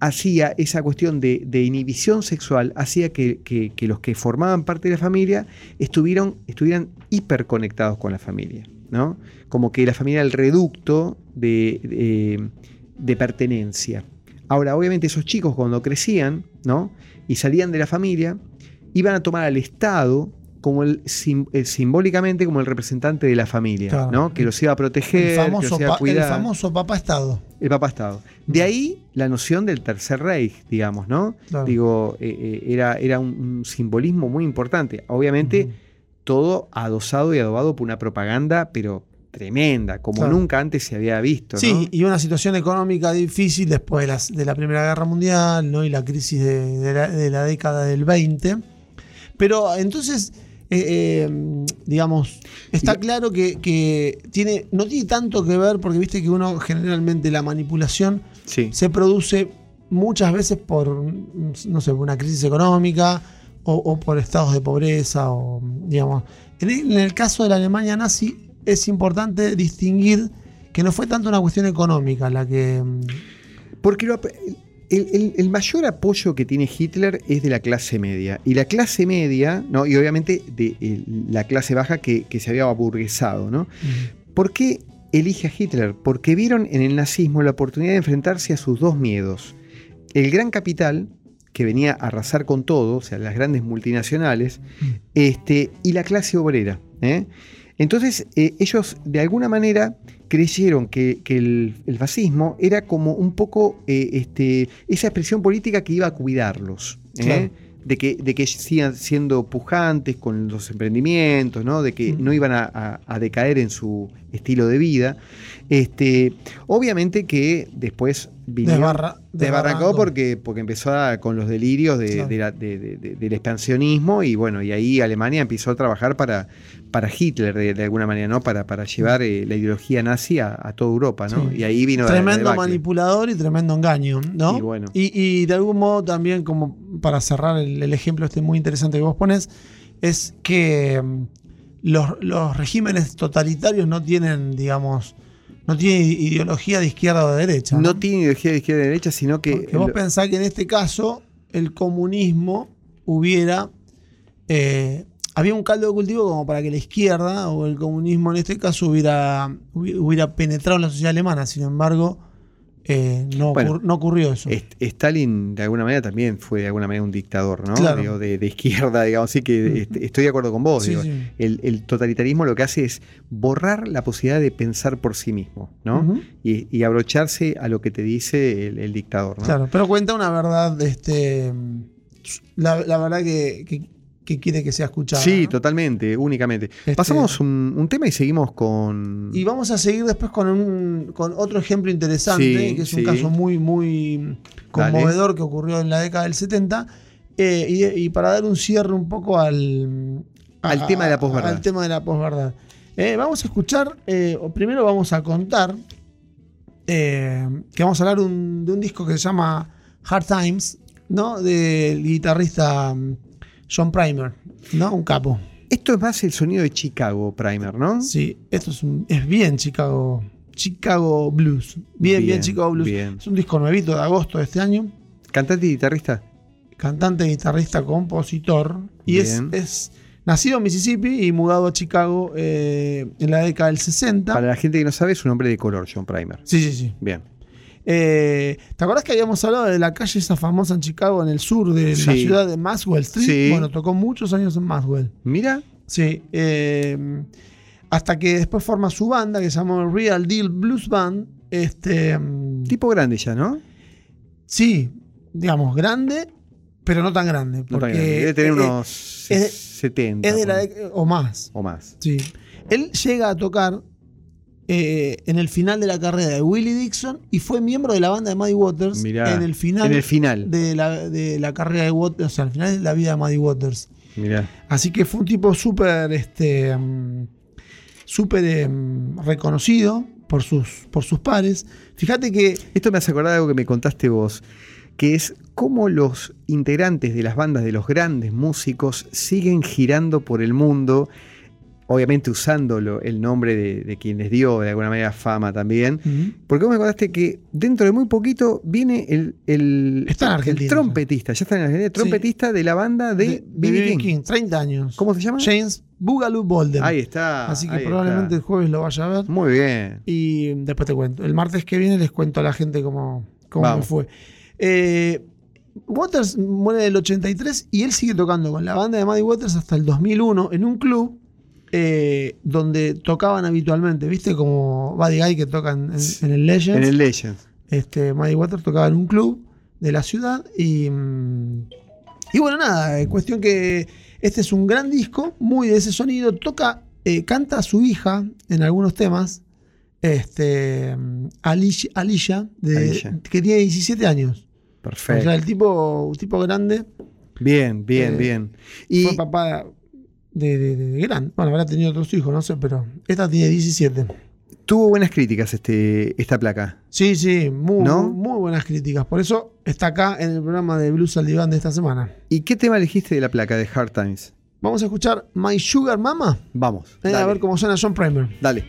hacía esa cuestión de, de inhibición sexual, hacía que, que- que los que formaban parte de la familia estuvieron, estuvieran hiperconectados con la familia, ¿no? como que la familia era el reducto de, de- de pertenencia. Ahora, obviamente esos chicos cuando crecían, ¿no? Y salían de la familia, iban a tomar al Estado como el, sim- eh, simbólicamente como el representante de la familia, Claro. ¿no? Que los iba a proteger, el, que famoso los iba a pa- el cuidar. famoso papá Estado. El papá Estado. De ahí la noción del Tercer Reich, digamos, ¿no? Claro. Digo, eh, eh, era, era un, un simbolismo muy importante. Obviamente. Todo adosado y adobado por una propaganda, pero tremenda, como Claro. nunca antes se había visto. Sí, ¿no? y una situación económica difícil después de, las- de la Primera Guerra Mundial ¿no? y la crisis de, de la, de la década del 20. Pero entonces, eh, eh, digamos, está claro que, que tiene, no tiene tanto que ver, porque viste que uno generalmente la manipulación Sí. se produce muchas veces por, no sé, una crisis económica o, o por estados de pobreza, o digamos. En el, en el caso de la Alemania nazi es importante distinguir que no fue tanto una cuestión económica la que... mm, Porque lo el, el- el mayor apoyo que tiene Hitler es de la clase media. Y la clase media, ¿no? y obviamente de la clase baja que, que se había aburguesado. ¿no? ¿Por qué elige a Hitler? Porque vieron en el nazismo la oportunidad de enfrentarse a sus dos miedos. El gran capital, que venía a arrasar con todo, o sea, las grandes multinacionales, este, y la clase obrera. ¿eh? Entonces, eh, ellos de alguna manera creyeron que, que el, el fascismo era como un poco eh, este, esa expresión política que iba a cuidarlos. Claro. De que, de que sigan siendo pujantes con los emprendimientos, ¿no? de que no iban a, a- a decaer en su estilo de vida. Este, obviamente que después vinieron- Desbarra- desbarrancó porque, porque empezó a- con los delirios de- Claro. de la- de- de- de- del expansionismo y bueno, y ahí Alemania empezó a trabajar para, para Hitler de, de alguna manera, ¿no? Para, para llevar eh, la ideología nazi a, a toda Europa, ¿no? Sí. Y ahí vino la Tremendo manipulador y tremendo engaño, ¿no? Y bueno. Y, y de algún modo también, como para cerrar el, el ejemplo este muy interesante que vos pones, es que mm, los, los regímenes totalitarios no tienen, digamos, no tienen ideología de izquierda o de derecha. No tiene ideología de izquierda y derecha, sino que... Porque vos pensás que en este caso el comunismo hubiera. eh, había un caldo de cultivo como para que la izquierda o el comunismo en este caso hubiera, hubi- hubiera penetrado en la sociedad alemana. Sin embargo, eh, no, Bueno, ocur- no ocurrió eso. Est- Stalin de alguna manera también fue de alguna manera un dictador, ¿no? Claro. Digo, de, de izquierda, digamos, así que Mm. est- estoy de acuerdo con vos. Sí, digo. sí. El, el totalitarismo lo que hace es borrar la posibilidad de pensar por sí mismo, ¿no? Y, y abrocharse a lo que te dice el, el dictador, ¿no? Claro, pero cuenta una verdad, este, la, la verdad que, que- que quiere que sea escuchada. Sí, ¿no? totalmente, únicamente. Este- Pasamos un, un tema y seguimos con. Y vamos a seguir después con, un, con otro ejemplo interesante, Sí, que es sí. un caso muy, muy conmovedor que ocurrió en la década del 70. eh, y, y para dar un cierre un poco al, Al tema de la posverdad. Al tema de la posverdad. Eh, vamos a escuchar, eh, o primero vamos a contar que vamos a hablar un- de un disco que se llama Hard Times, ¿no? Del guitarrista John Primer, ¿no? Un capo. Esto es más el sonido de Chicago Primer, ¿no? Sí, esto es, un- es bien Chicago. Chicago Blues. Bien, bien, Bien, Chicago Blues. bien. Es un disco nuevito de agosto de este año. Cantante y guitarrista. Cantante, guitarrista, compositor. Y es, es nacido en Mississippi y mudado a Chicago eh, en la década del 60. Para la gente que no sabe, es un hombre de color, John Primer. Sí, sí, sí. Bien. Eh, ¿Te acordás que habíamos hablado de la calle esa famosa en Chicago, en el sur de la ciudad de Maxwell Street? Sí. Bueno, tocó muchos años en Maxwell. Mira, Sí. eh, hasta que después forma su banda que se llamó Real Deal Blues Band. Este, mm, tipo grande ya, ¿no? sí, digamos, grande, pero no tan grande. No tan grande. Debe tener es- unos es de- 70. es de la o más. o más. Sí. Él llega a tocar eh, en el final de la carrera de Willie Dixon y fue miembro de la banda de Muddy Waters Mirá, en el final, en el final. De, la, de la carrera de Waters, o sea, al final de la vida de Muddy Waters. Mirá. Así que fue un tipo súper, este, mm, súper eh, reconocido por sus, por sus pares. Fíjate que Esto me hace acordar de algo que me contaste vos, que es cómo los integrantes de las bandas de los grandes músicos siguen girando por el mundo, obviamente usando el nombre de, de quien les dio de alguna manera fama también. Porque vos me contaste que dentro de muy poquito viene el, el, Está en el trompetista, ya está en Argentina, trompetista de la banda de, B.B. King. King, 30 años. ¿Cómo se llama? James Boogaloo Bolden. Ahí está. Así que probablemente el jueves lo vaya a ver. Muy bien. Y después te cuento. El martes que viene les cuento a la gente cómo, cómo fue. Eh, Waters muere en el 83 y él sigue tocando con la banda de Muddy Waters hasta el 2001 en un club eh, donde tocaban habitualmente, ¿viste? Como Buddy Guy que tocan en, en el Legends. En el Legend. Este, Muddy Waters tocaba en un club de la ciudad y, y bueno, nada, cuestión que este es un gran disco, muy de ese sonido, toca, eh, canta a su hija en algunos temas, este, Alicia, Alicia, de- Alicia. que tiene 17 años. O Perfecto. sea, el tipo, un tipo grande, Bien, bien, Eh, bien. Y fue papá de, de, de gran. Bueno, habrá tenido otros hijos, no sé, pero esta tiene 17. tuvo buenas críticas este, esta placa. Sí, sí, muy, ¿No? muy, buenas críticas. Por eso está acá en el programa de Blues al Diván de esta semana. ¿Y qué tema elegiste de la placa de Hard Times? Vamos a escuchar My Sugar Mama. Vamos. Eh, a ver cómo suena John Primer. Dale.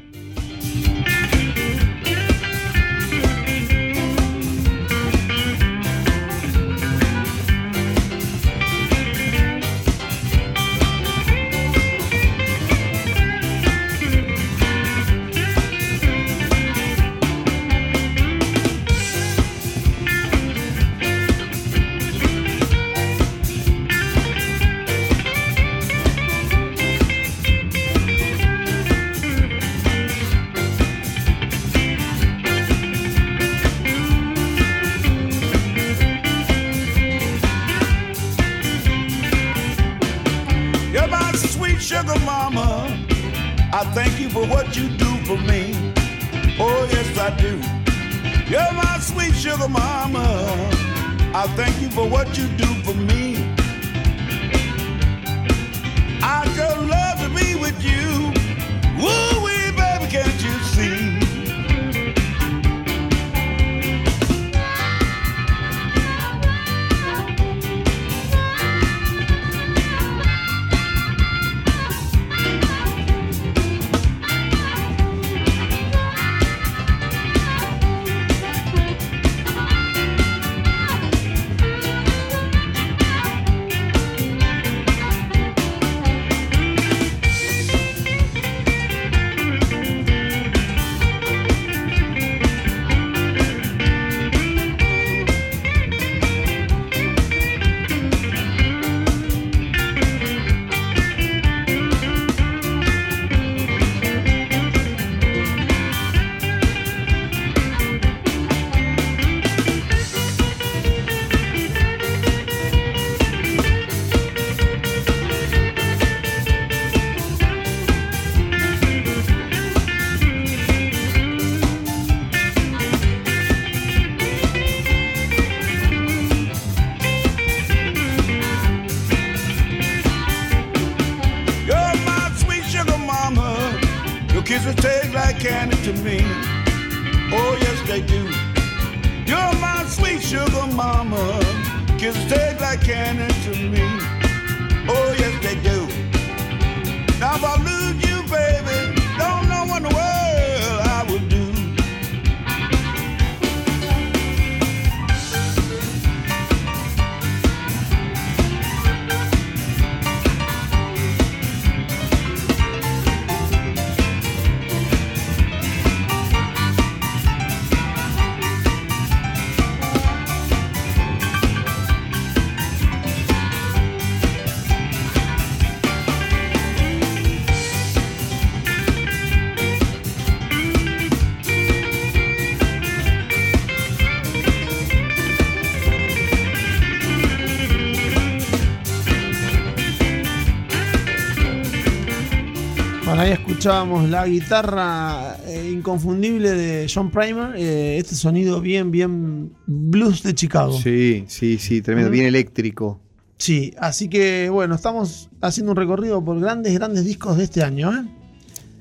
Escuchábamos la guitarra eh, inconfundible de John Primer. eh, este sonido bien, bien blues de Chicago. Sí, sí, sí, tremendo. Mm. Bien eléctrico. Sí, así que bueno, estamos haciendo un recorrido por grandes, grandes discos de este año. ¿eh?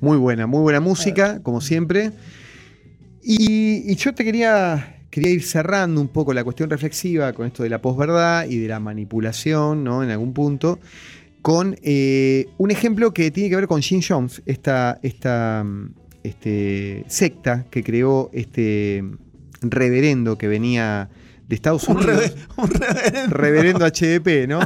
Muy buena, muy buena música, como siempre. Y, y yo te quería, quería ir cerrando un poco la cuestión reflexiva con esto de la posverdad y de la manipulación, ¿no? En algún punto, con eh, un ejemplo que tiene que ver con Jim Jones, esta, esta mm, este, secta que creó este reverendo que venía de Estados Un, Unidos. un reverendo. Reverendo HDP, ¿no?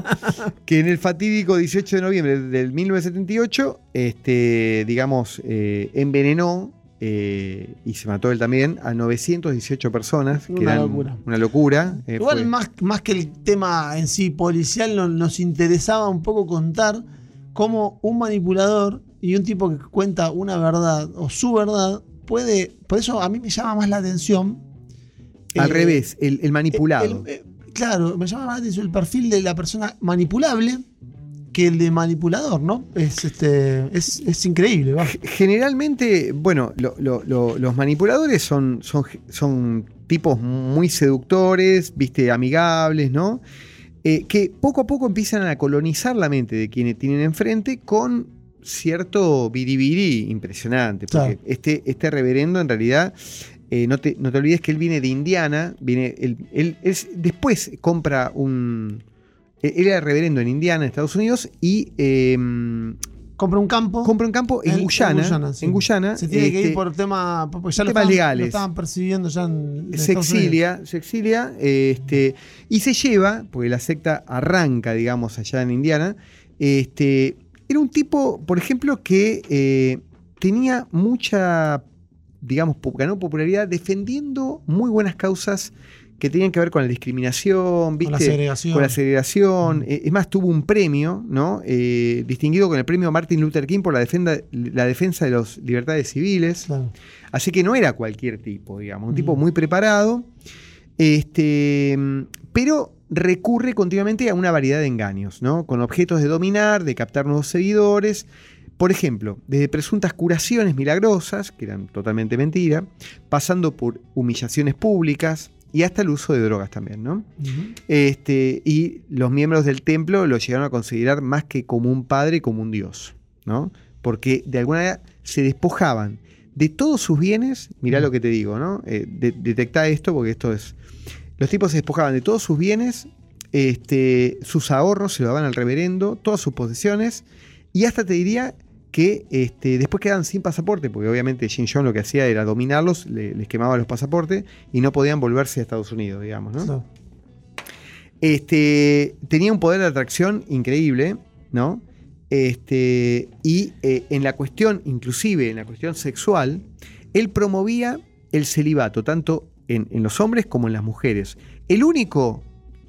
que en el fatídico 18 de noviembre del 1978, este, digamos, eh, envenenó eh, y se mató él también a 918 personas. Que Una eran locura. Una locura. eh, Igual fue- más, más que el tema en sí policial, no- nos interesaba un poco contar cómo un manipulador y un tipo que cuenta una verdad o su verdad puede. Por eso a mí me llama más la atención. al eh, revés, el, el manipulado. el- claro, me llama más la atención el perfil de la persona manipulable que el de manipulador, ¿no? Es, este, es, es increíble, va. Generalmente, bueno, lo- lo- lo- los manipuladores son, son, son tipos muy seductores, viste, amigables, ¿no? Eh, que poco a poco empiezan a colonizar la mente de quienes tienen enfrente con cierto biribiri impresionante. Porque Claro. este, este reverendo en realidad, eh, no, te, no te olvides que él viene de Indiana, viene, él, él es, después compra un... Él era reverendo en Indiana, en Estados Unidos, y eh, Compra un campo. compra un campo en, En- en Guyana. Sí. En Guyana. Se tiene que este, ir por tema. Porque ya lo temas estaban, legales. lo estaban percibiendo ya en. en se Estados Unidos. exilia, se exilia, este, y se lleva, porque la secta arranca, digamos, allá en Indiana. Este, era un tipo, por ejemplo, que eh, tenía mucha, digamos, ganó popularidad defendiendo muy buenas causas que tenían que ver con la discriminación, ¿viste? Con la segregación. Con la segregación. Mm. Eh, Es más, tuvo un premio, ¿no? Eh, distinguido con el premio Martin Luther King por la, defenda- la defensa de las libertades civiles. Claro. Así que no era cualquier tipo, digamos, un tipo Ujú. muy preparado, este, mm, pero recurre continuamente a una variedad de engaños, ¿no? Con objetos de dominar, de captar nuevos seguidores. Por ejemplo, desde presuntas curaciones milagrosas, que eran totalmente mentira, pasando por humillaciones públicas y hasta el uso de drogas también, ¿no? Este, y los miembros del templo lo llegaron a considerar más que como un padre, como un dios, ¿no? Porque de alguna manera se despojaban de todos sus bienes, mirá lo que te digo, ¿no? Eh, de- detectá esto porque esto es... Los tipos se despojaban de todos sus bienes, este, sus ahorros se lo daban al reverendo, todas sus posesiones, y hasta te diría que este, después quedaban sin pasaporte, porque obviamente Jim John lo que hacía era dominarlos, le- les quemaba los pasaportes y no podían volverse a Estados Unidos, digamos, ¿no? Este, tenía un poder de atracción increíble, ¿no? Este, y eh, en la cuestión, inclusive en la cuestión sexual, él promovía el celibato, tanto en, en los hombres como en las mujeres. El único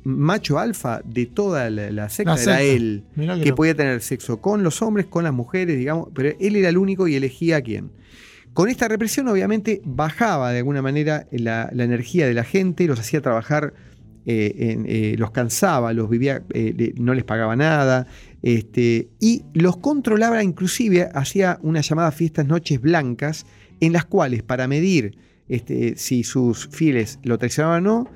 macho alfa de toda la, la secta La era él, Mirá que podía tener sexo con los hombres, con las mujeres, digamos, pero él era el único y elegía a quién. Con esta represión, obviamente, bajaba de alguna manera la, la energía de la gente, los hacía trabajar, eh, en- eh, los cansaba, los vivía, eh, no les pagaba nada, este, y los controlaba, inclusive hacía unas llamadas fiestas noches blancas, en las cuales, para medir este, si sus fieles lo traicionaban o no,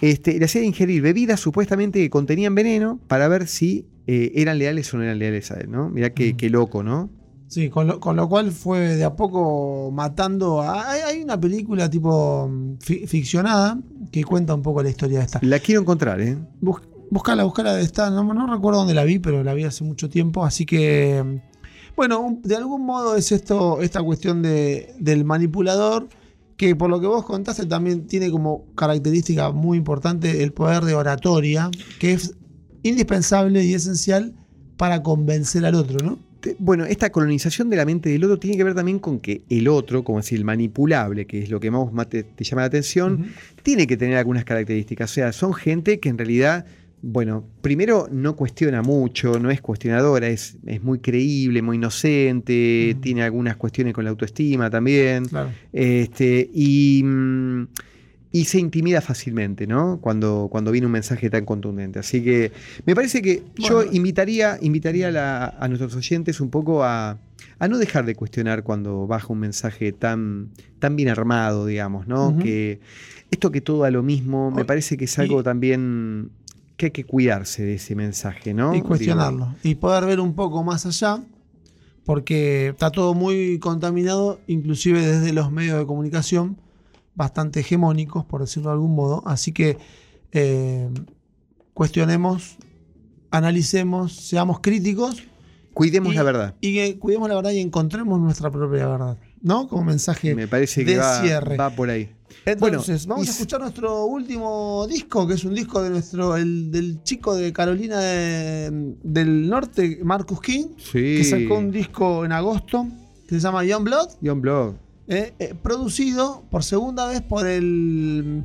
este, le hacía ingerir bebidas supuestamente que contenían veneno para ver si eh, eran leales o no eran leales a él, ¿no? Mirá qué, Mm. qué loco, ¿no? Sí, con lo, con lo cual fue de a poco matando. a- hay, hay una película tipo mm, fi- ficcionada que cuenta un poco la historia de esta. La quiero encontrar, ¿eh? Bus- Buscala, buscala de esta. No, no recuerdo dónde la vi, pero la vi hace mucho tiempo. Así que, mm, bueno, un- de algún modo es esto, esta cuestión de, del manipulador, que por lo que vos contaste también tiene como característica muy importante el poder de oratoria, que es indispensable y esencial para convencer al otro, ¿no? Bueno, esta colonización de la mente del otro tiene que ver también con que el otro, como decir, el manipulable, que es lo que más te, te llama la atención, tiene que tener algunas características. O sea, son gente que en realidad, bueno, primero no cuestiona mucho, no es cuestionadora, es, es muy creíble, muy inocente, tiene algunas cuestiones con la autoestima también. Claro. Este, y, mm, y se intimida fácilmente, ¿no? Cuando, cuando viene un mensaje tan contundente. Así que me parece que yo invitaría, invitaría a, la- a nuestros oyentes un poco a, a no dejar de cuestionar cuando baja un mensaje tan, tan bien armado, digamos, ¿no? Que esto que todo a lo mismo, me parece que es algo y- también que hay que cuidarse de ese mensaje, ¿no? y cuestionarlo. Y poder ver un poco más allá. porque está todo muy contaminado, inclusive desde los medios de comunicación, bastante hegemónicos, por decirlo de algún modo. Así que eh, cuestionemos, analicemos, seamos críticos Cuidemos y- la verdad. y que cuidemos la verdad y encontremos nuestra propia verdad. ¿No? Como mensaje Me parece que de va, cierre. va por ahí. Entonces, Bueno, vamos y a escuchar nuestro último disco, que es un disco de nuestro, el, del chico de Carolina de- del Norte, Marcus King, Sí. que sacó un disco en agosto que se llama Young Blood, John Blog. eh, eh, producido por segunda vez por el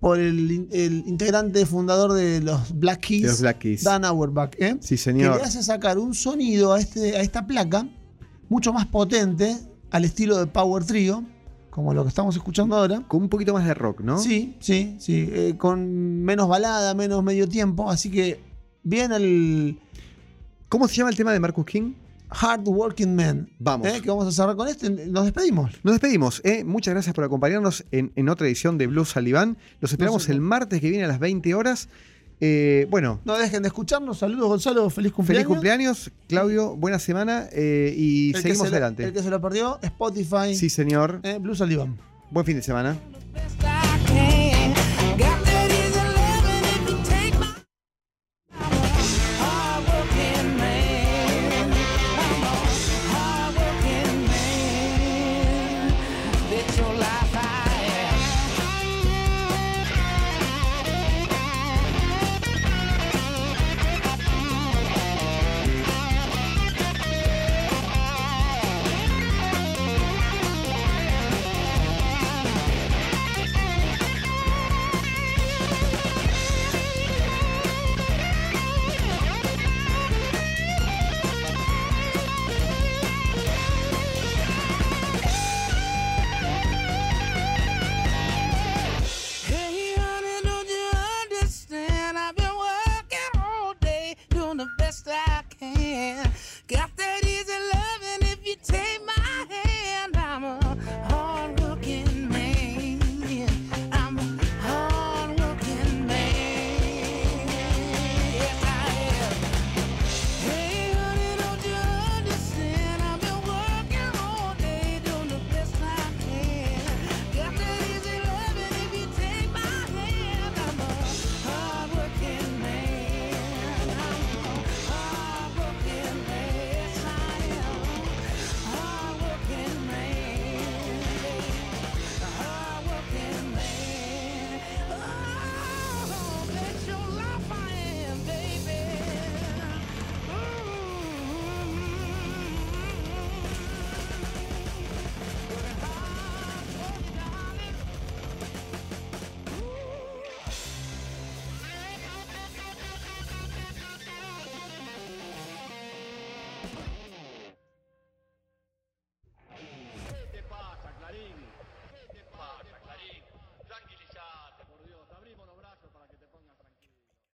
por el, in- el integrante fundador de los Black Keys, los Black Keys. Dan Auerbach, ¿eh? Sí, que señor. le hace sacar un sonido a, este, a esta placa mucho más potente al estilo de Power Trio, como lo que estamos escuchando ahora. Con un poquito más de rock, ¿no? Sí, sí, sí. eh, con menos balada, menos medio tiempo. Así que bien el ¿Cómo se llama el tema de Marcus King? Hard Working Man. Vamos. eh, que vamos a cerrar con este. Nos despedimos. Nos despedimos. ¿eh? Muchas gracias por acompañarnos en, en otra edición de Blues Saliván. Los esperamos sé. el martes que viene a las 20 horas. Eh, bueno, No dejen de escucharnos. Saludos, Gonzalo. Feliz cumpleaños. feliz cumpleaños, Claudio. Buena semana eh, y El seguimos se lo- adelante. el que se lo perdió, Spotify. Sí, señor. eh, Blues Alibán. Buen fin de semana.